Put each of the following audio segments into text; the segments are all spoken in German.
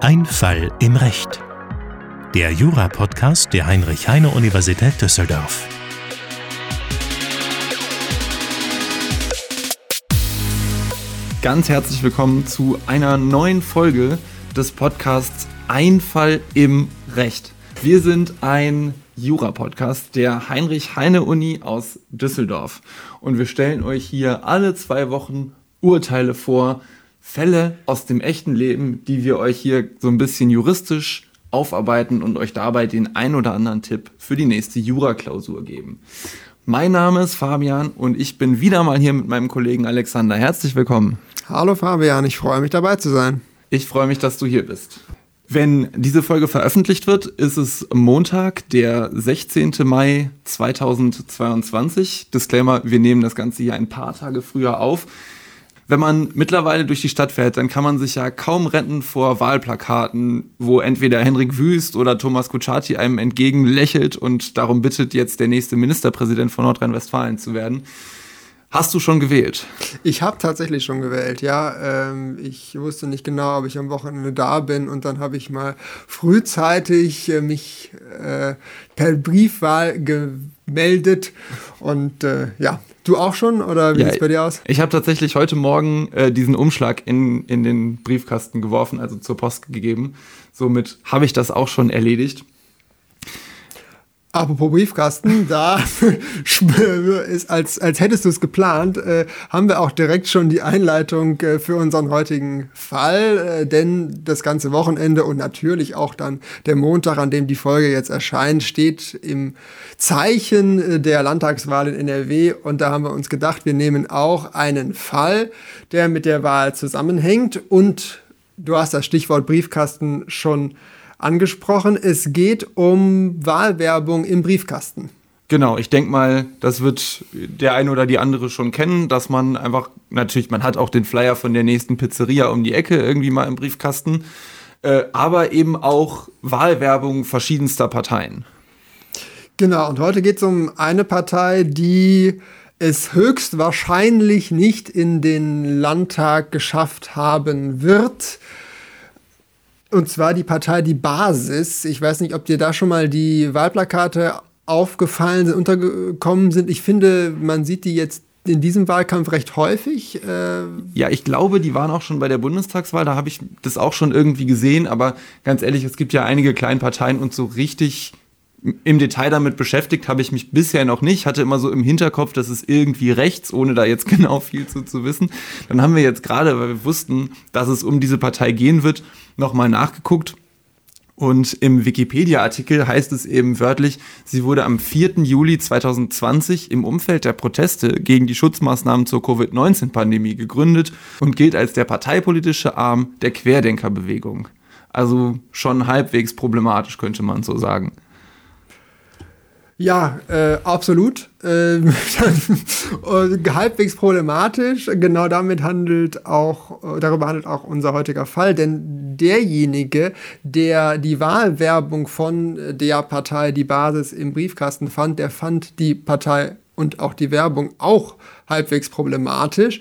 Ein Fall im Recht. Der Jura-Podcast der Heinrich-Heine-Universität Düsseldorf. Ganz herzlich willkommen zu einer neuen Folge des Podcasts Ein Fall im Recht. Wir sind ein Jura-Podcast der Heinrich-Heine-Uni aus Düsseldorf. Und wir stellen euch hier alle zwei Wochen Urteile vor, Fälle aus dem echten Leben, die wir euch hier so ein bisschen juristisch aufarbeiten und euch dabei den ein oder anderen Tipp für die nächste Jura-Klausur geben. Mein Name ist Fabian und ich bin wieder mal hier mit meinem Kollegen Alexander. Herzlich willkommen. Hallo Fabian, ich freue mich dabei zu sein. Ich freue mich, dass du hier bist. Wenn diese Folge veröffentlicht wird, ist es Montag, der 16. Mai 2022. Disclaimer, wir nehmen das Ganze hier ein paar Tage früher auf. Wenn man mittlerweile durch die Stadt fährt, dann kann man sich ja kaum retten vor Wahlplakaten, wo entweder Henrik Wüst oder Thomas Kutschaty einem entgegen lächelt und darum bittet, jetzt der nächste Ministerpräsident von Nordrhein-Westfalen zu werden. Hast du schon gewählt? Ich habe tatsächlich schon gewählt, ja. Ähm, ich wusste nicht genau, ob ich am Wochenende da bin und dann habe ich mal frühzeitig äh, mich äh, per Briefwahl gemeldet und äh, ja, Du auch schon oder wie ja, sieht es bei dir aus? Ich habe tatsächlich heute Morgen äh, diesen Umschlag in, in den Briefkasten geworfen, also zur Post gegeben. Somit habe ich das auch schon erledigt. Apropos Briefkasten, da ist, als, als hättest du es geplant, äh, haben wir auch direkt schon die Einleitung äh, für unseren heutigen Fall, äh, denn das ganze Wochenende und natürlich auch dann der Montag, an dem die Folge jetzt erscheint, steht im Zeichen äh, der Landtagswahl in NRW und da haben wir uns gedacht, wir nehmen auch einen Fall, der mit der Wahl zusammenhängt. Und du hast das Stichwort Briefkasten schon angesprochen. Es geht um Wahlwerbung im Briefkasten. Genau, ich denke mal, das wird der eine oder die andere schon kennen, dass man einfach, natürlich, man hat auch den Flyer von der nächsten Pizzeria um die Ecke irgendwie mal im Briefkasten, äh, aber eben auch Wahlwerbung verschiedenster Parteien. Genau, und heute geht es um eine Partei, die es höchstwahrscheinlich nicht in den Landtag geschafft haben wird. Und zwar die Partei Die Basis. Ich weiß nicht, ob dir da schon mal die Wahlplakate aufgefallen sind, untergekommen sind. Ich finde, man sieht die jetzt in diesem Wahlkampf recht häufig. Äh ja, ich glaube, die waren auch schon bei der Bundestagswahl, da habe ich das auch schon irgendwie gesehen, aber ganz ehrlich, es gibt ja einige kleine Parteien und so richtig im Detail damit beschäftigt habe ich mich bisher noch nicht. Hatte immer so im Hinterkopf, dass es irgendwie rechts, ohne da jetzt genau viel zu, zu wissen. Dann haben wir jetzt gerade, weil wir wussten, dass es um diese Partei gehen wird, nochmal nachgeguckt. Und im Wikipedia-Artikel heißt es eben wörtlich, sie wurde am 4. Juli 2020 im Umfeld der Proteste gegen die Schutzmaßnahmen zur Covid-19-Pandemie gegründet und gilt als der parteipolitische Arm der Querdenkerbewegung. Also schon halbwegs problematisch, könnte man so sagen. Ja, äh, absolut. Äh, halbwegs problematisch. Genau damit handelt auch, darüber handelt auch unser heutiger Fall, denn derjenige, der die Wahlwerbung von der Partei Die Basis im Briefkasten fand, der fand die Partei und auch die Werbung auch halbwegs problematisch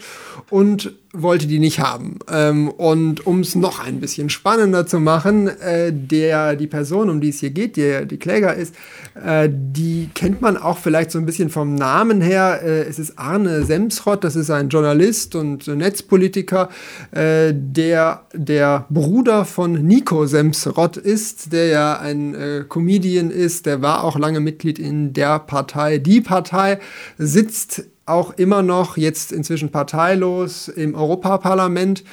und wollte die nicht haben. Ähm, und um es noch ein bisschen spannender zu machen, äh, der, die Person, um die es hier geht, die, die Kläger ist, äh, die kennt man auch vielleicht so ein bisschen vom Namen her. Äh, es ist Arne Semsrott, das ist ein Journalist und Netzpolitiker, äh, der der Bruder von Nico Semsrott ist, der ja ein äh, Comedian ist, der war auch lange Mitglied in der Partei. Die Partei sitzt auch immer noch jetzt inzwischen parteilos im Europaparlament.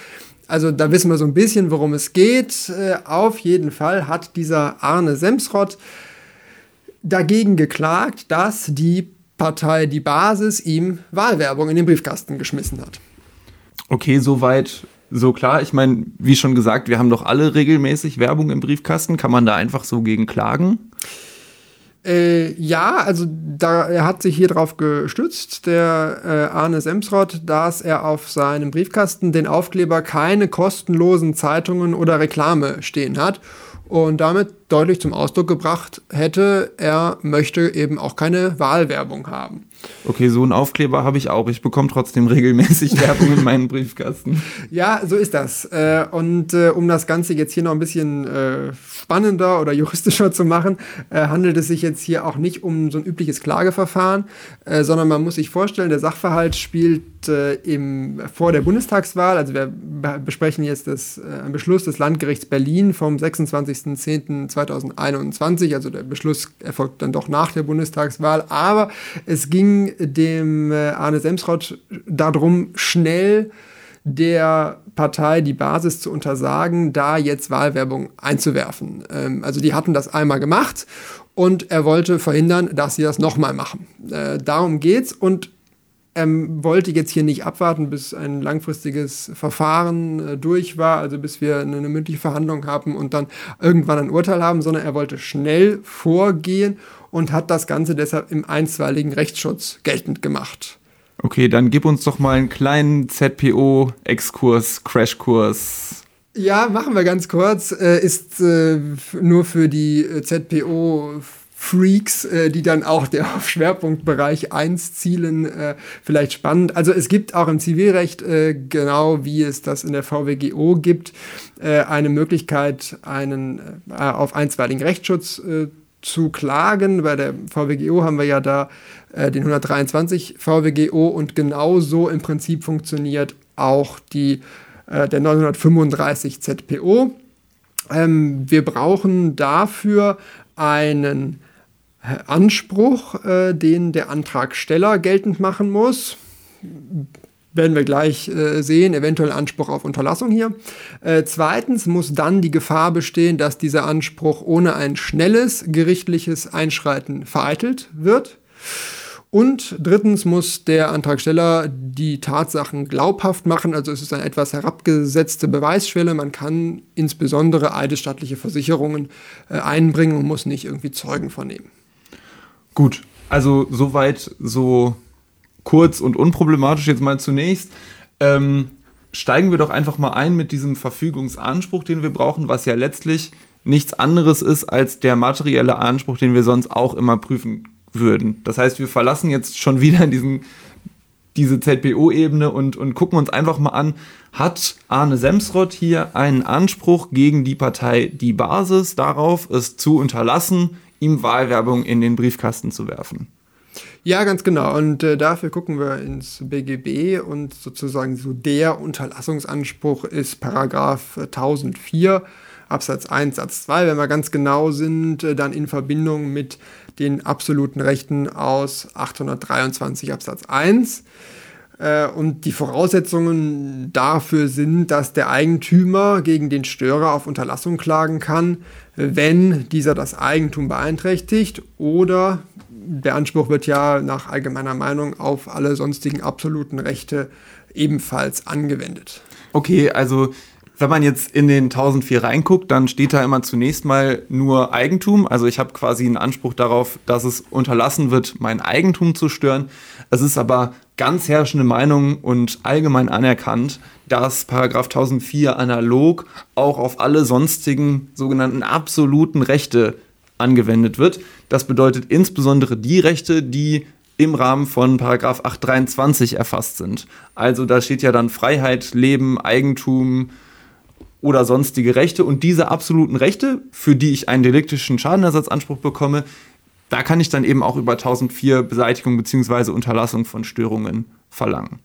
Also da wissen wir so ein bisschen, worum es geht. Äh, auf jeden Fall hat dieser Arne Semsrott dagegen geklagt, dass die Partei Die Basis ihm Wahlwerbung in den Briefkasten geschmissen hat. Okay, soweit so klar. Ich meine, wie schon gesagt, wir haben doch alle regelmäßig Werbung im Briefkasten. Kann man da einfach so gegen klagen? Äh, ja, also da, er hat sich hier drauf gestützt, der äh, Arne Semsrott, dass er auf seinem Briefkasten den Aufkleber keine kostenlosen Zeitungen oder Reklame stehen hat. Und damit deutlich zum Ausdruck gebracht hätte, er möchte eben auch keine Wahlwerbung haben. Okay, so einen Aufkleber habe ich auch. Ich bekomme trotzdem regelmäßig Werbung in meinen Briefkasten. Ja, so ist das. Äh, und äh, um das Ganze jetzt hier noch ein bisschen äh, spannender oder juristischer zu machen, handelt es sich jetzt hier auch nicht um so ein übliches Klageverfahren, sondern man muss sich vorstellen, der Sachverhalt spielt im, vor der Bundestagswahl. Also wir besprechen jetzt das, einen Beschluss des Landgerichts Berlin vom 26.10.2021. Also der Beschluss erfolgt dann doch nach der Bundestagswahl. Aber es ging ging dem äh, Arne Semsrott darum, schnell der Partei die Basis zu untersagen, da jetzt Wahlwerbung einzuwerfen. Ähm, also die hatten das einmal gemacht und er wollte verhindern, dass sie das nochmal machen. Äh, darum geht's und er wollte jetzt hier nicht abwarten, bis ein langfristiges Verfahren äh, durch war, also bis wir eine, eine mündliche Verhandlung haben und dann irgendwann ein Urteil haben, sondern er wollte schnell vorgehen und hat das Ganze deshalb im einstweiligen Rechtsschutz geltend gemacht. Okay, dann gib uns doch mal einen kleinen ZPO-Exkurs, Crashkurs. Ja, machen wir ganz kurz. Äh, ist äh, nur für die äh, ZPO Freaks, äh, die dann auch der auf Schwerpunktbereich 1 zielen, äh, vielleicht spannend. Also es gibt auch im Zivilrecht, äh, genau wie es das in der VWGO gibt, eine Möglichkeit, einen auf einstweiligen Rechtsschutz zu klagen. Bei der VWGO haben wir ja da den 123 VWGO und genauso im Prinzip funktioniert auch die, der 935 ZPO. Ähm, wir brauchen dafür einen Anspruch, äh, den der Antragsteller geltend machen muss werden wir gleich äh, sehen, eventuell Anspruch auf Unterlassung hier. Äh, zweitens muss dann die Gefahr bestehen, dass dieser Anspruch ohne ein schnelles gerichtliches Einschreiten vereitelt wird. Und drittens muss der Antragsteller die Tatsachen glaubhaft machen, also es ist eine etwas herabgesetzte Beweisschwelle. Man kann insbesondere eidesstattliche Versicherungen äh, einbringen und muss nicht irgendwie Zeugen vernehmen. Gut, also soweit so kurz und unproblematisch jetzt mal zunächst. Ähm, steigen wir doch einfach mal ein mit diesem Verfügungsanspruch, den wir brauchen, was ja letztlich nichts anderes ist als der materielle Anspruch, den wir sonst auch immer prüfen würden. Das heißt, wir verlassen jetzt schon wieder diesen, diese ZPO-Ebene und, und gucken uns einfach mal an, hat Arne Semsrott hier einen Anspruch gegen die Partei Die Basis darauf, es zu unterlassen, ihm Wahlwerbung in den Briefkasten zu werfen? Ja, ganz genau. Und äh, dafür gucken wir ins BGB und sozusagen so der Unterlassungsanspruch ist Paragraph 1004 Absatz 1 Satz 2. Wenn wir ganz genau sind, äh, dann in Verbindung mit den absoluten Rechten aus 823 Absatz 1. Äh, und die Voraussetzungen dafür sind, dass der Eigentümer gegen den Störer auf Unterlassung klagen kann, wenn dieser das Eigentum beeinträchtigt oder der Anspruch wird ja nach allgemeiner Meinung auf alle sonstigen absoluten Rechte ebenfalls angewendet. Okay, also wenn man jetzt in den 1004 reinguckt, dann steht da immer zunächst mal nur Eigentum. Also ich habe quasi einen Anspruch darauf, dass es unterlassen wird, mein Eigentum zu stören. Es ist aber ganz herrschende Meinung und allgemein anerkannt, dass Paragraph 1004 analog auch auf alle sonstigen sogenannten absoluten Rechte angewendet wird. Das bedeutet insbesondere die Rechte, die im Rahmen von Paragraph 823 erfasst sind. Also da steht ja dann Freiheit, Leben, Eigentum oder sonstige Rechte und diese absoluten Rechte, für die ich einen deliktischen Schadenersatzanspruch bekomme, da kann ich dann eben auch über 1004 Beseitigung bzw. Unterlassung von Störungen verlangen.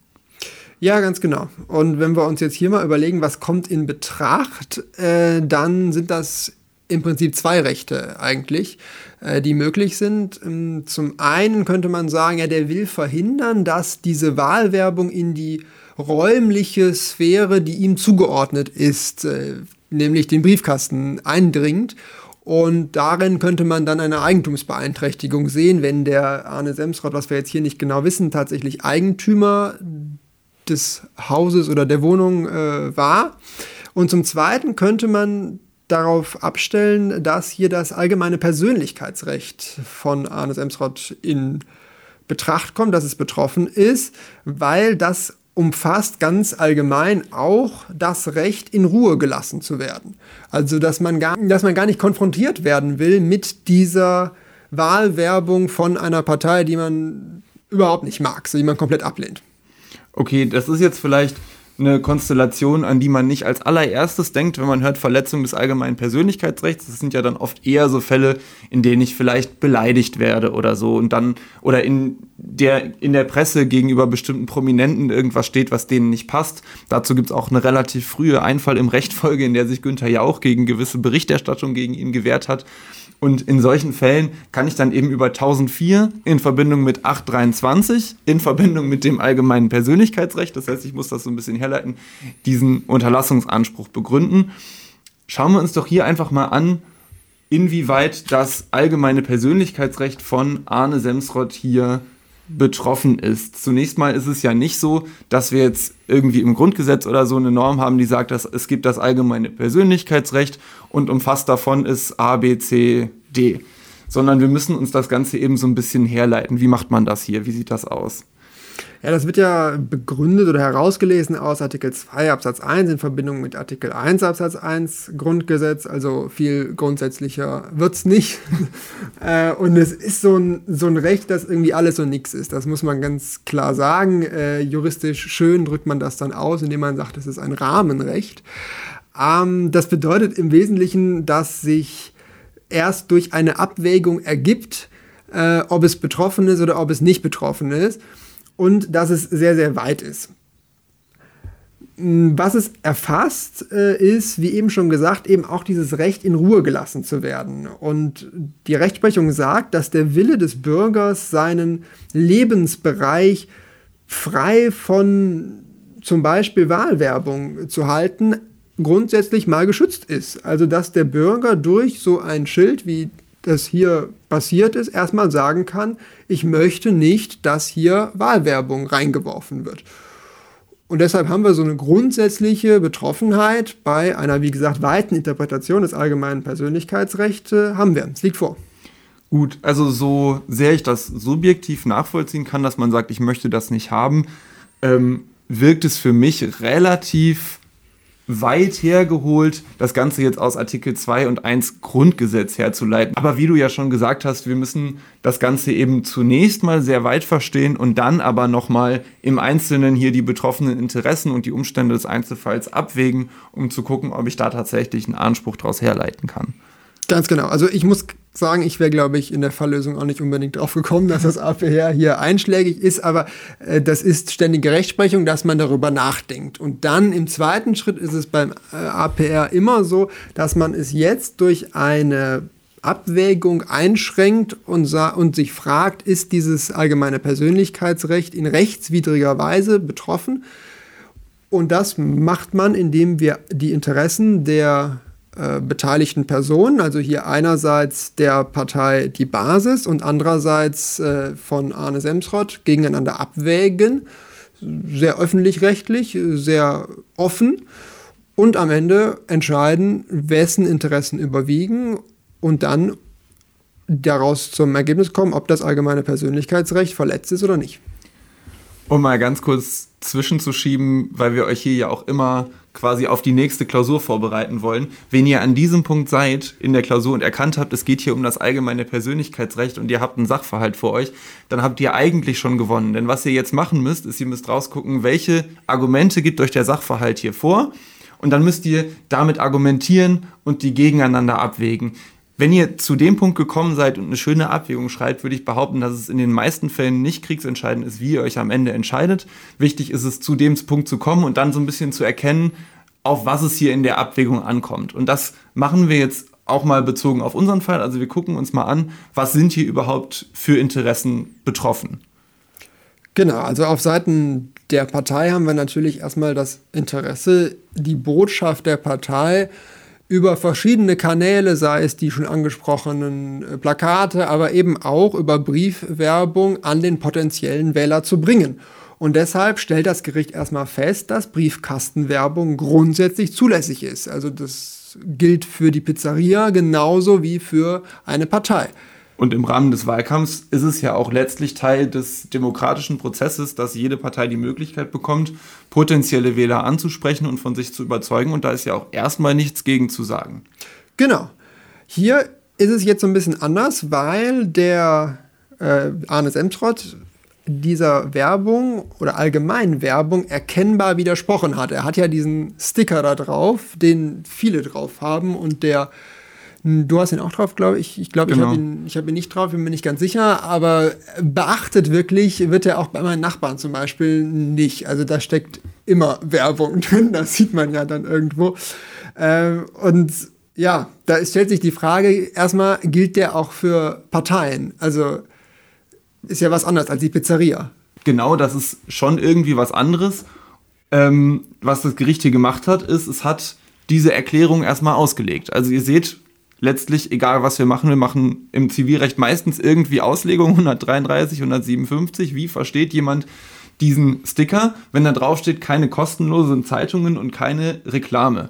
Ja, ganz genau. Und wenn wir uns jetzt hier mal überlegen, was kommt in Betracht, äh, dann sind das im Prinzip zwei Rechte eigentlich, äh, die möglich sind. Ähm, zum einen könnte man sagen, ja, der will verhindern, dass diese Wahlwerbung in die räumliche Sphäre, die ihm zugeordnet ist, äh, nämlich den Briefkasten eindringt. Und darin könnte man dann eine Eigentumsbeeinträchtigung sehen, wenn der Arne Semsrott, was wir jetzt hier nicht genau wissen, tatsächlich Eigentümer des Hauses oder der Wohnung äh, war. Und zum Zweiten könnte man darauf abstellen, dass hier das allgemeine Persönlichkeitsrecht von Arnes Emsrott in Betracht kommt, dass es betroffen ist, weil das umfasst ganz allgemein auch das Recht, in Ruhe gelassen zu werden. Also, dass man gar, dass man gar nicht konfrontiert werden will mit dieser Wahlwerbung von einer Partei, die man überhaupt nicht mag, die man komplett ablehnt. Okay, das ist jetzt vielleicht eine Konstellation, an die man nicht als allererstes denkt, wenn man hört Verletzung des allgemeinen Persönlichkeitsrechts. Das sind ja dann oft eher so Fälle, in denen ich vielleicht beleidigt werde oder so und dann oder in der in der Presse gegenüber bestimmten Prominenten irgendwas steht, was denen nicht passt. Dazu gibt es auch eine relativ frühe Einfall im Rechtfolge, in der sich Günther ja auch gegen gewisse Berichterstattung gegen ihn gewehrt hat. Und in solchen Fällen kann ich dann eben über 1004 in Verbindung mit 823, in Verbindung mit dem allgemeinen Persönlichkeitsrecht, das heißt, ich muss das so ein bisschen herleiten, diesen Unterlassungsanspruch begründen. Schauen wir uns doch hier einfach mal an, inwieweit das allgemeine Persönlichkeitsrecht von Arne Semsrott hier betroffen ist. Zunächst mal ist es ja nicht so, dass wir jetzt irgendwie im Grundgesetz oder so eine Norm haben, die sagt, dass es gibt das allgemeine Persönlichkeitsrecht und umfasst davon ist A, B, C, D. Sondern wir müssen uns das Ganze eben so ein bisschen herleiten. Wie macht man das hier? Wie sieht das aus? Ja, das wird ja begründet oder herausgelesen aus Artikel 2 Absatz 1 in Verbindung mit Artikel 1 Absatz 1 Grundgesetz. Also viel grundsätzlicher wird es nicht. Äh, und es ist so ein, so ein Recht, das irgendwie alles und nichts ist. Das muss man ganz klar sagen. Äh, juristisch schön drückt man das dann aus, indem man sagt, es ist ein Rahmenrecht. Ähm, das bedeutet im Wesentlichen, dass sich erst durch eine Abwägung ergibt, äh, ob es betroffen ist oder ob es nicht betroffen ist und dass es sehr, sehr weit ist. Was es erfasst, äh, ist, wie eben schon gesagt, eben auch dieses Recht, in Ruhe gelassen zu werden. Und die Rechtsprechung sagt, dass der Wille des Bürgers seinen Lebensbereich frei von zum Beispiel Wahlwerbung zu halten, grundsätzlich mal geschützt ist. Also dass der Bürger durch so ein Schild wie das hier passiert ist, erstmal sagen kann, ich möchte nicht, dass hier Wahlwerbung reingeworfen wird. Und deshalb haben wir so eine grundsätzliche Betroffenheit bei einer, wie gesagt, weiten Interpretation des allgemeinen Persönlichkeitsrechts haben wir. Es liegt vor. Gut, also so sehr ich das subjektiv nachvollziehen kann, dass man sagt, ich möchte das nicht haben, ähm, wirkt es für mich relativ weit hergeholt, das Ganze jetzt aus Artikel 2 und 1 Grundgesetz herzuleiten. Aber wie du ja schon gesagt hast, wir müssen das Ganze eben zunächst mal sehr weit verstehen und dann aber nochmal im Einzelnen hier die betroffenen Interessen und die Umstände des Einzelfalls abwägen, um zu gucken, ob ich da tatsächlich einen Anspruch daraus herleiten kann. Ganz genau. Also ich muss sagen, ich wäre, glaube ich, in der Falllösung auch nicht unbedingt drauf gekommen, dass das APR hier einschlägig ist, aber äh, das ist ständige Rechtsprechung, dass man darüber nachdenkt. Und dann im zweiten Schritt ist es beim äh, APR immer so, dass man es jetzt durch eine Abwägung einschränkt und, und sich fragt, ist dieses allgemeine Persönlichkeitsrecht in rechtswidriger Weise betroffen? Und das macht man, indem wir die Interessen der äh, beteiligten Personen, also hier einerseits der Partei Die Basis und andererseits äh, von Arne Semsrott gegeneinander abwägen, sehr öffentlich-rechtlich, sehr offen und am Ende entscheiden, wessen Interessen überwiegen und dann daraus zum Ergebnis kommen, ob das allgemeine Persönlichkeitsrecht verletzt ist oder nicht. Um mal ganz kurz zwischenzuschieben, weil wir euch hier ja auch immer quasi auf die nächste Klausur vorbereiten wollen. Wenn ihr an diesem Punkt seid in der Klausur und erkannt habt, es geht hier um das allgemeine Persönlichkeitsrecht und ihr habt einen Sachverhalt vor euch, dann habt ihr eigentlich schon gewonnen. Denn was ihr jetzt machen müsst, ist, ihr müsst rausgucken, welche Argumente gibt euch der Sachverhalt hier vor. Und dann müsst ihr damit argumentieren und die gegeneinander abwägen. Wenn ihr zu dem Punkt gekommen seid und eine schöne Abwägung schreibt, würde ich behaupten, dass es in den meisten Fällen nicht kriegsentscheidend ist, wie ihr euch am Ende entscheidet. Wichtig ist es, zu dem Punkt zu kommen und dann so ein bisschen zu erkennen, auf was es hier in der Abwägung ankommt. Und das machen wir jetzt auch mal bezogen auf unseren Fall. Also wir gucken uns mal an, was sind hier überhaupt für Interessen betroffen. Genau, also auf Seiten der Partei haben wir natürlich erstmal das Interesse, die Botschaft der Partei über verschiedene Kanäle, sei es die schon angesprochenen äh, Plakate, aber eben auch über Briefwerbung an den potenziellen Wähler zu bringen. Und deshalb stellt das Gericht erstmal fest, dass Briefkastenwerbung grundsätzlich zulässig ist. Also das gilt für die Pizzeria genauso wie für eine Partei. Und im Rahmen des Wahlkampfs ist es ja auch letztlich Teil des demokratischen Prozesses, dass jede Partei die Möglichkeit bekommt, potenzielle Wähler anzusprechen und von sich zu überzeugen. Und da ist ja auch erstmal nichts gegen zu sagen. Genau. Hier ist es jetzt so ein bisschen anders, weil der äh, Arne Semtrott dieser Werbung oder allgemeinen Werbung erkennbar widersprochen hat. Er hat ja diesen Sticker da drauf, den viele drauf haben und der Du hast ihn auch drauf, glaube ich. Ich glaube, genau. ich habe ihn, hab ihn nicht drauf, bin mir nicht ganz sicher. Aber beachtet wirklich wird er auch bei meinen Nachbarn zum Beispiel nicht. Also da steckt immer Werbung drin, das sieht man ja dann irgendwo. Ähm, und ja, da stellt sich die Frage, erstmal gilt der auch für Parteien. Also ist ja was anderes als die Pizzeria. Genau, das ist schon irgendwie was anderes. Ähm, was das Gericht hier gemacht hat, ist, es hat diese Erklärung erstmal ausgelegt. Also ihr seht, letztlich, egal was wir machen, wir machen im Zivilrecht meistens irgendwie Auslegung 133, 157. Wie versteht jemand diesen Sticker, wenn da drauf steht, keine kostenlosen Zeitungen und keine Reklame?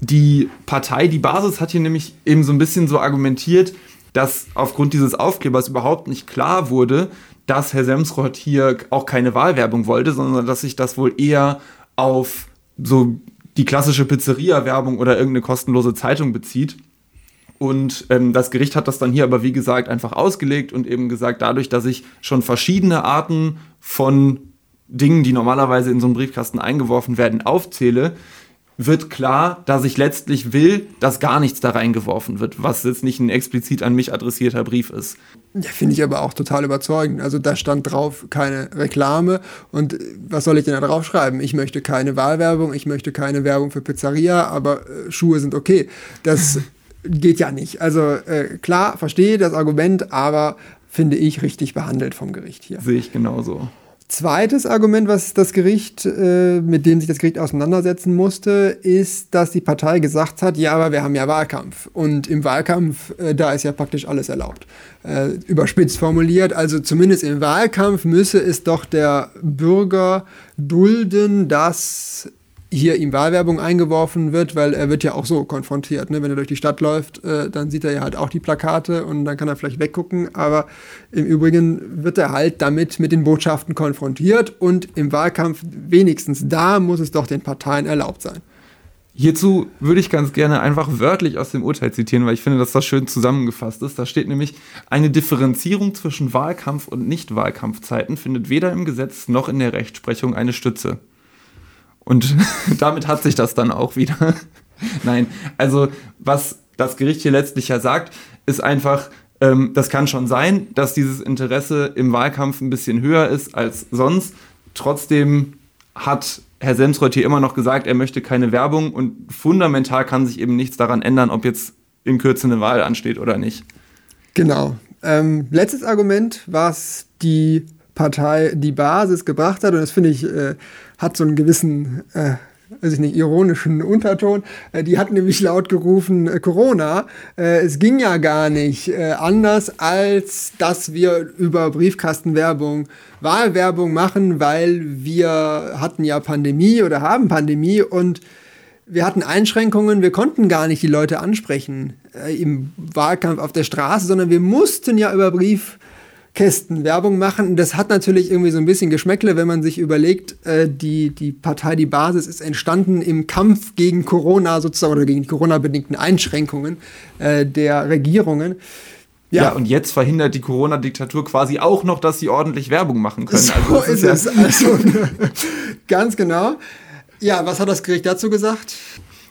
Die Partei, die Basis hat hier nämlich eben so ein bisschen so argumentiert, dass aufgrund dieses Aufklebers überhaupt nicht klar wurde, dass Herr Semsrott hier auch keine Wahlwerbung wollte, sondern dass sich das wohl eher auf so die klassische Pizzeria-Werbung oder irgendeine kostenlose Zeitung bezieht. Und ähm, das Gericht hat das dann hier aber, wie gesagt, einfach ausgelegt und eben gesagt, dadurch, dass ich schon verschiedene Arten von Dingen, die normalerweise in so einen Briefkasten eingeworfen werden, aufzähle, wird klar, dass ich letztlich will, dass gar nichts da reingeworfen wird, was jetzt nicht ein explizit an mich adressierter Brief ist. Ja, finde ich aber auch total überzeugend. Also da stand drauf keine Reklame und äh, was soll ich denn da drauf schreiben? Ich möchte keine Wahlwerbung, ich möchte keine Werbung für Pizzeria, aber äh, Schuhe sind okay. Das geht ja nicht. Also äh, klar, verstehe das Argument, aber finde ich richtig behandelt vom Gericht hier. Sehe ich genauso. Zweites Argument, was das Gericht, äh, mit dem sich das Gericht auseinandersetzen musste, ist, dass die Partei gesagt hat, ja, aber wir haben ja Wahlkampf. Und im Wahlkampf, äh, da ist ja praktisch alles erlaubt. Äh, überspitzt formuliert, also zumindest im Wahlkampf müsse es doch der Bürger dulden, dass hier ihm Wahlwerbung eingeworfen wird, weil er wird ja auch so konfrontiert. Ne? Wenn er durch die Stadt läuft, äh, dann sieht er ja halt auch die Plakate und dann kann er vielleicht weggucken. Aber im Übrigen wird er halt damit mit den Botschaften konfrontiert und im Wahlkampf wenigstens da muss es doch den Parteien erlaubt sein. Hierzu würde ich ganz gerne einfach wörtlich aus dem Urteil zitieren, weil ich finde, dass das schön zusammengefasst ist. Da steht nämlich, eine Differenzierung zwischen Wahlkampf und Nicht-Wahlkampfzeiten findet weder im Gesetz noch in der Rechtsprechung eine Stütze. Und damit hat sich das dann auch wieder. Nein, also was das Gericht hier letztlich ja sagt, ist einfach, ähm, das kann schon sein, dass dieses Interesse im Wahlkampf ein bisschen höher ist als sonst. Trotzdem hat Herr Semsreuth hier immer noch gesagt, er möchte keine Werbung und fundamental kann sich eben nichts daran ändern, ob jetzt in Kürze eine Wahl ansteht oder nicht. Genau. Ähm, letztes Argument, was die Partei die Basis gebracht hat, und das finde ich äh, hat so einen gewissen, äh, weiß ich nicht, ironischen Unterton. Äh, die hat nämlich laut gerufen, äh, Corona, äh, es ging ja gar nicht äh, anders, als dass wir über Briefkastenwerbung Wahlwerbung machen, weil wir hatten ja Pandemie oder haben Pandemie und wir hatten Einschränkungen, wir konnten gar nicht die Leute ansprechen äh, im Wahlkampf auf der Straße, sondern wir mussten ja über Brief Kästen Werbung machen. Das hat natürlich irgendwie so ein bisschen Geschmäckle, wenn man sich überlegt, äh, die, die Partei, die Basis ist entstanden im Kampf gegen Corona sozusagen oder gegen die Corona-bedingten Einschränkungen äh, der Regierungen. Ja. ja. und jetzt verhindert die Corona-Diktatur quasi auch noch, dass sie ordentlich Werbung machen können. So also ist, ist es. Also, ganz genau. Ja, was hat das Gericht dazu gesagt?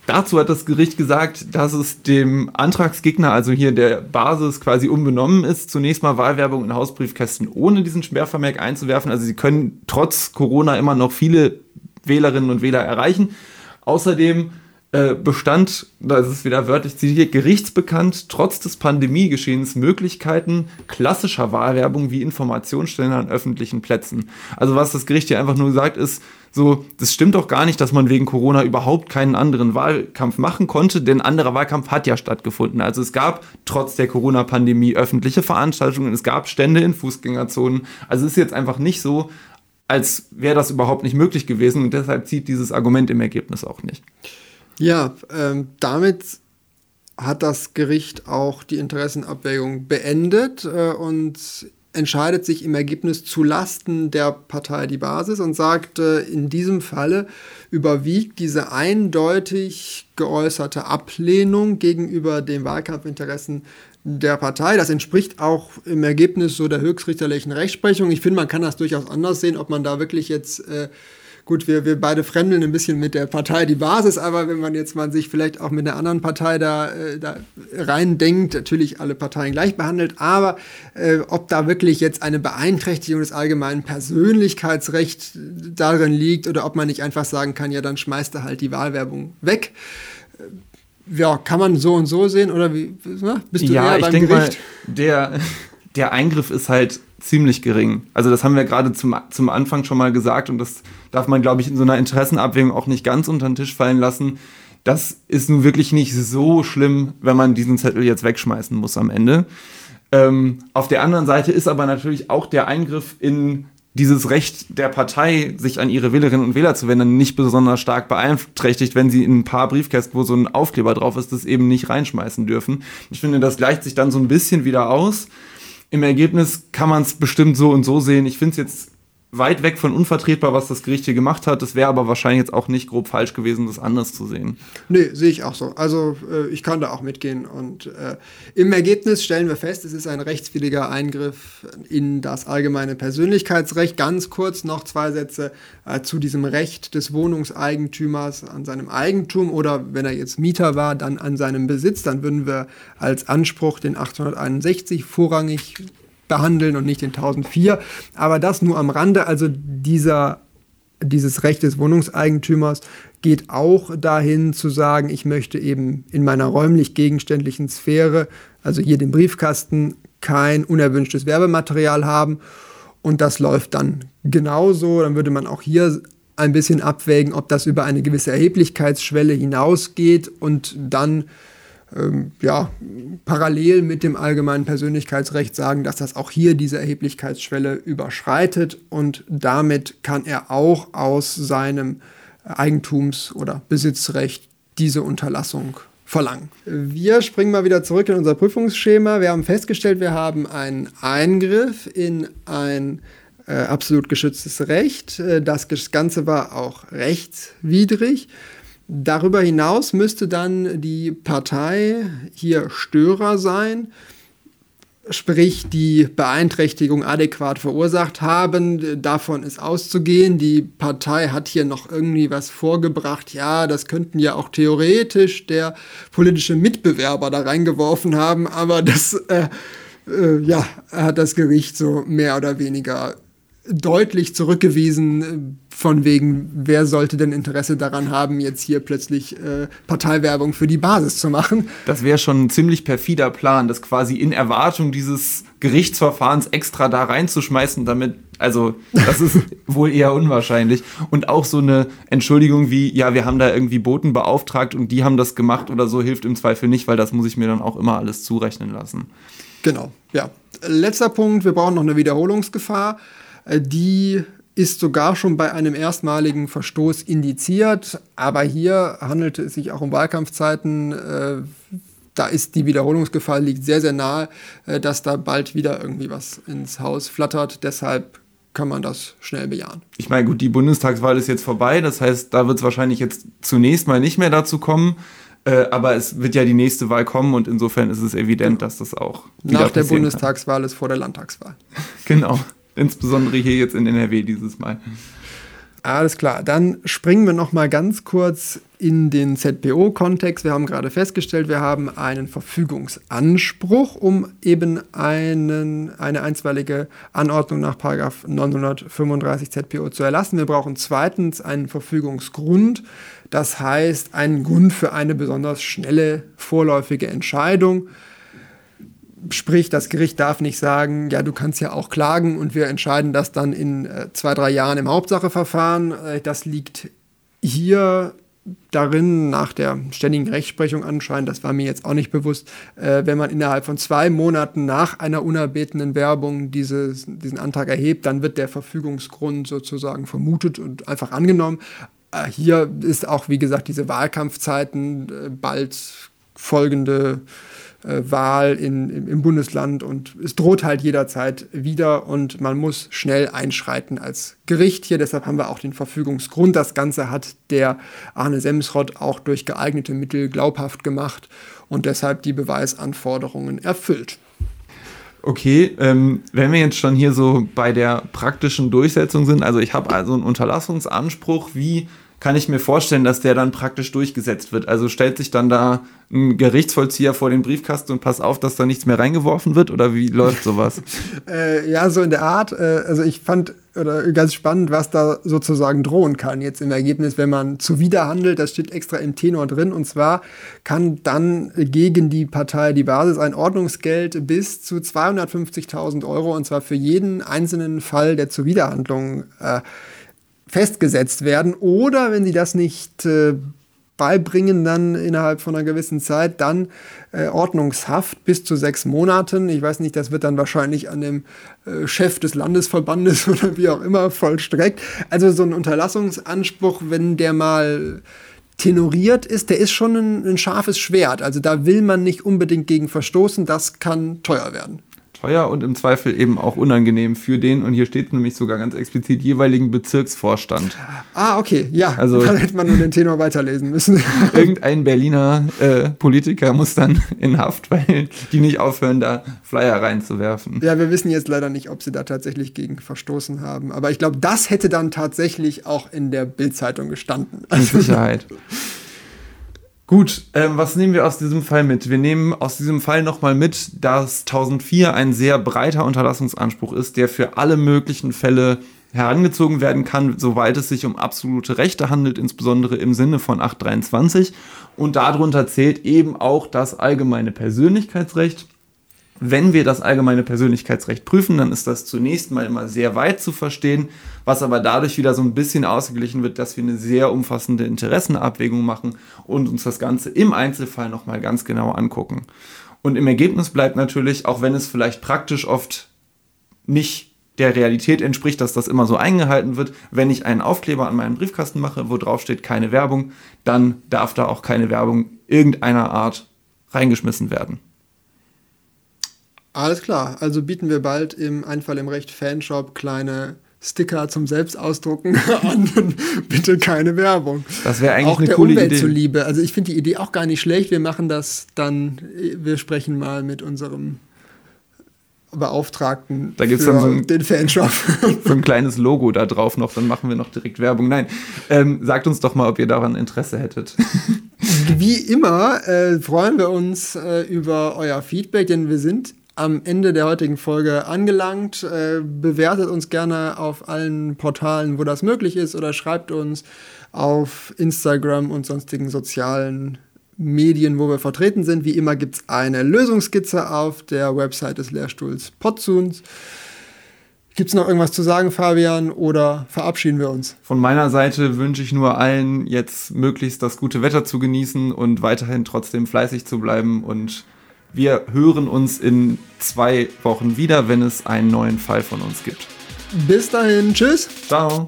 Dazu hat das Gericht gesagt, dass es dem Antragsgegner, also hier der Basis, quasi unbenommen ist, zunächst mal Wahlwerbung in Hausbriefkästen ohne diesen Sperrvermerk einzuwerfen. Also sie können trotz Corona immer noch viele Wählerinnen und Wähler erreichen. Außerdem äh, bestand, da ist es wieder wörtlich zitiert, gerichtsbekannt, trotz des Pandemiegeschehens Möglichkeiten klassischer Wahlwerbung wie Informationsstellen an öffentlichen Plätzen. Also was das Gericht hier einfach nur sagt, ist, so, das stimmt doch gar nicht, dass man wegen Corona überhaupt keinen anderen Wahlkampf machen konnte, denn anderer Wahlkampf hat ja stattgefunden. Also es gab trotz der Corona-Pandemie öffentliche Veranstaltungen, es gab Stände in Fußgängerzonen. Also es ist jetzt einfach nicht so, als wäre das überhaupt nicht möglich gewesen und deshalb zieht dieses Argument im Ergebnis auch nicht. Ja, ähm, damit hat das Gericht auch die Interessenabwägung beendet äh, und entscheidet sich im Ergebnis zu Lasten der Partei die Basis und sagt, äh, in diesem Falle überwiegt diese eindeutig geäußerte Ablehnung gegenüber den Wahlkampfinteressen der Partei. Das entspricht auch im Ergebnis so der höchstrichterlichen Rechtsprechung. Ich finde, man kann das durchaus anders sehen, ob man da wirklich jetzt äh, gut, wir, wir beide fremdeln ein bisschen mit der Partei die Basis, aber wenn man jetzt mal sich vielleicht auch mit einer anderen Partei da, äh, da reindenkt, natürlich alle Parteien gleich behandelt, aber äh, ob da wirklich jetzt eine Beeinträchtigung des allgemeinen Persönlichkeitsrechts darin liegt oder ob man nicht einfach sagen kann, ja, dann schmeißt er halt die Wahlwerbung weg. Äh, ja, kann man so und so sehen oder wie, na, bist du ja, eher beim ich denke Mal, der, der Eingriff ist halt ziemlich gering. Also das haben wir gerade zum, zum Anfang schon mal gesagt und das darf man, glaube ich, in so einer Interessenabwägung auch nicht ganz unter den Tisch fallen lassen. Das ist nun wirklich nicht so schlimm, wenn man diesen Zettel jetzt wegschmeißen muss am Ende. Ähm, auf der anderen Seite ist aber natürlich auch der Eingriff in dieses Recht der Partei, sich an ihre Wählerinnen und Wähler zu wenden, nicht besonders stark beeinträchtigt, wenn sie in ein paar Briefkästen, wo so ein Aufkleber drauf ist, das eben nicht reinschmeißen dürfen. Ich finde, das gleicht sich dann so ein bisschen wieder aus. Im Ergebnis kann man es bestimmt so und so sehen. Ich finde es jetzt weit weg von unvertretbar, was das Gericht hier gemacht hat. Es wäre aber wahrscheinlich jetzt auch nicht grob falsch gewesen, das anders zu sehen. Nee, sehe ich auch so. Also äh, ich kann da auch mitgehen. Und äh, im Ergebnis stellen wir fest, es ist ein rechtswidriger Eingriff in das allgemeine Persönlichkeitsrecht. Ganz kurz noch zwei Sätze äh, zu diesem Recht des Wohnungseigentümers an seinem Eigentum oder wenn er jetzt Mieter war, dann an seinem Besitz. Dann würden wir als Anspruch den 861 vorrangig behandeln und nicht den 1004. Aber das nur am Rande. Also dieser, dieses Recht des Wohnungseigentümers geht auch dahin zu sagen, ich möchte eben in meiner räumlich gegenständlichen Sphäre, also hier den Briefkasten, kein unerwünschtes Werbematerial haben. Und das läuft dann genauso. Dann würde man auch hier ein bisschen abwägen, ob das über eine gewisse Erheblichkeitsschwelle hinausgeht und dann ähm, ja, parallel mit dem allgemeinen Persönlichkeitsrecht sagen, dass das auch hier diese Erheblichkeitsschwelle überschreitet und damit kann er auch aus seinem Eigentums- oder Besitzrecht diese Unterlassung verlangen. Wir springen mal wieder zurück in unser Prüfungsschema. Wir haben festgestellt, wir haben einen Eingriff in ein äh, absolut geschütztes Recht. Äh, das Ganze war auch rechtswidrig. Darüber hinaus müsste dann die Partei hier Störer sein, sprich die Beeinträchtigung adäquat verursacht haben. Davon ist auszugehen. Die Partei hat hier noch irgendwie was vorgebracht. Ja, das könnten ja auch theoretisch der politische Mitbewerber da reingeworfen haben, aber das äh, äh, ja, hat das Gericht so mehr oder weniger deutlich zurückgewiesen, von wegen, wer sollte denn Interesse daran haben, jetzt hier plötzlich äh, Parteiwerbung für die Basis zu machen. Das wäre schon ein ziemlich perfider Plan, das quasi in Erwartung dieses Gerichtsverfahrens extra da reinzuschmeißen, damit, also das ist wohl eher unwahrscheinlich. Und auch so eine Entschuldigung wie, ja, wir haben da irgendwie Boten beauftragt und die haben das gemacht oder so, hilft im Zweifel nicht, weil das muss ich mir dann auch immer alles zurechnen lassen. Genau, ja. Letzter Punkt, wir brauchen noch eine Wiederholungsgefahr. Äh, die ist sogar schon bei einem erstmaligen Verstoß indiziert, aber hier handelte es sich auch um Wahlkampfzeiten. Äh, da ist die Wiederholungsgefahr liegt sehr, sehr nahe, äh, dass da bald wieder irgendwie was ins Haus flattert. Deshalb kann man das schnell bejahen. Ich meine, gut, die Bundestagswahl ist jetzt vorbei, das heißt, da wird es wahrscheinlich jetzt zunächst mal nicht mehr dazu kommen. aber es wird ja die nächste Wahl kommen und insofern ist es evident, dass das auch. Nach der Bundestagswahl kann. ist vor der Landtagswahl. Genau. Insbesondere hier jetzt in NRW dieses Mal. Alles klar, dann springen wir noch mal ganz kurz in den ZPO-Kontext. Wir haben gerade festgestellt, wir haben einen Verfügungsanspruch, um eben einen, eine einstweilige Anordnung nach 935 ZPO zu erlassen. Wir brauchen zweitens einen Verfügungsgrund, das heißt einen Grund für eine besonders schnelle vorläufige Entscheidung. Sprich, das Gericht darf nicht sagen, ja, du kannst ja auch klagen und wir entscheiden das dann in äh, zwei, drei Jahren im Hauptsacheverfahren. Äh, das liegt hier darin, nach der ständigen Rechtsprechung anscheinend, das war mir jetzt auch nicht bewusst, äh, wenn man innerhalb von zwei Monaten nach einer unerbetenen Werbung dieses, diesen Antrag erhebt, dann wird der Verfügungsgrund sozusagen vermutet und einfach angenommen. Äh, hier ist auch, wie gesagt, diese Wahlkampfzeiten bald folgende Wahl in, im, im Bundesland und es droht halt jederzeit wieder und man muss schnell einschreiten als Gericht hier. Deshalb haben wir auch den Verfügungsgrund. Das Ganze hat der Arne Semsrott auch durch geeignete Mittel glaubhaft gemacht und deshalb die Beweisanforderungen erfüllt. Okay, ähm, wenn wir jetzt schon hier so bei der praktischen Durchsetzung sind, also ich habe also einen Unterlassungsanspruch, wie kann ich mir vorstellen, dass der dann praktisch durchgesetzt wird. Also stellt sich dann da ein Gerichtsvollzieher vor den Briefkasten und passt auf, dass da nichts mehr reingeworfen wird oder wie läuft sowas? äh, ja, so in der Art. Äh, also ich fand oder ganz spannend, was da sozusagen drohen kann jetzt im Ergebnis, wenn man zuwiderhandelt. Das steht extra im Tenor drin. Und zwar kann dann gegen die Partei die Basis ein Ordnungsgeld bis zu 250.000 Euro und zwar für jeden einzelnen Fall der Zuwiderhandlung äh, festgesetzt werden. Oder wenn sie das nicht äh, beibringen, dann innerhalb von einer gewissen Zeit, dann äh, Ordnungshaft bis zu sechs Monaten. Ich weiß nicht, das wird dann wahrscheinlich an dem äh, Chef des Landesverbandes oder wie auch immer vollstreckt. Also so ein Unterlassungsanspruch, wenn der mal tenoriert ist, der ist schon ein, ein scharfes Schwert. Also da will man nicht unbedingt gegen verstoßen, das kann teuer werden teuer und im Zweifel eben auch unangenehm für den, und hier steht nämlich sogar ganz explizit, jeweiligen Bezirksvorstand. Ah, okay, ja. Also, dann hätte man nur den Tenor weiterlesen müssen. irgendein Berliner äh, Politiker muss dann in Haft, weil die nicht aufhören, da Flyer reinzuwerfen. Ja, wir wissen jetzt leider nicht, ob sie da tatsächlich gegen verstoßen haben. Aber ich glaube, das hätte dann tatsächlich auch in der Bildzeitung gestanden. Mit Sicherheit. Gut, ähm, was nehmen wir aus diesem Fall mit? Wir nehmen aus diesem Fall nochmal mit, dass 1004 ein sehr breiter Unterlassungsanspruch ist, der für alle möglichen Fälle herangezogen werden kann, soweit es sich um absolute Rechte handelt, insbesondere im Sinne von 823. Und darunter zählt eben auch das allgemeine Persönlichkeitsrecht wenn wir das allgemeine Persönlichkeitsrecht prüfen, dann ist das zunächst mal immer sehr weit zu verstehen, was aber dadurch wieder so ein bisschen ausgeglichen wird, dass wir eine sehr umfassende Interessenabwägung machen und uns das Ganze im Einzelfall nochmal ganz genau angucken. Und im Ergebnis bleibt natürlich, auch wenn es vielleicht praktisch oft nicht der Realität entspricht, dass das immer so eingehalten wird, wenn ich einen Aufkleber an meinen Briefkasten mache, wo drauf steht keine Werbung, dann darf da auch keine Werbung irgendeiner Art reingeschmissen werden. Alles klar, also bieten wir bald im Einfall im Recht Fanshop kleine Sticker zum Selbstausdrucken an und bitte keine Werbung. Das wäre eigentlich auch eine der coole Umwelt Idee. zuliebe. Also ich finde die Idee auch gar nicht schlecht. Wir machen das dann, wir sprechen mal mit unserem Beauftragten da gibt's dann so ein, den Fanshop. So ein kleines Logo da drauf noch, dann machen wir noch direkt Werbung. Nein, ähm, sagt uns doch mal, ob ihr daran Interesse hättet. Wie immer äh, freuen wir uns äh, über euer Feedback, denn wir sind am Ende der heutigen Folge angelangt. Äh, bewertet uns gerne auf allen Portalen, wo das möglich ist, oder schreibt uns auf Instagram und sonstigen sozialen Medien, wo wir vertreten sind. Wie immer gibt es eine Lösungskizze auf der Website des Lehrstuhls Potzuns. Gibt es noch irgendwas zu sagen, Fabian, oder verabschieden wir uns? Von meiner Seite wünsche ich nur allen jetzt möglichst das gute Wetter zu genießen und weiterhin trotzdem fleißig zu bleiben und wir hören uns in zwei Wochen wieder, wenn es einen neuen Fall von uns gibt. Bis dahin, tschüss. Ciao.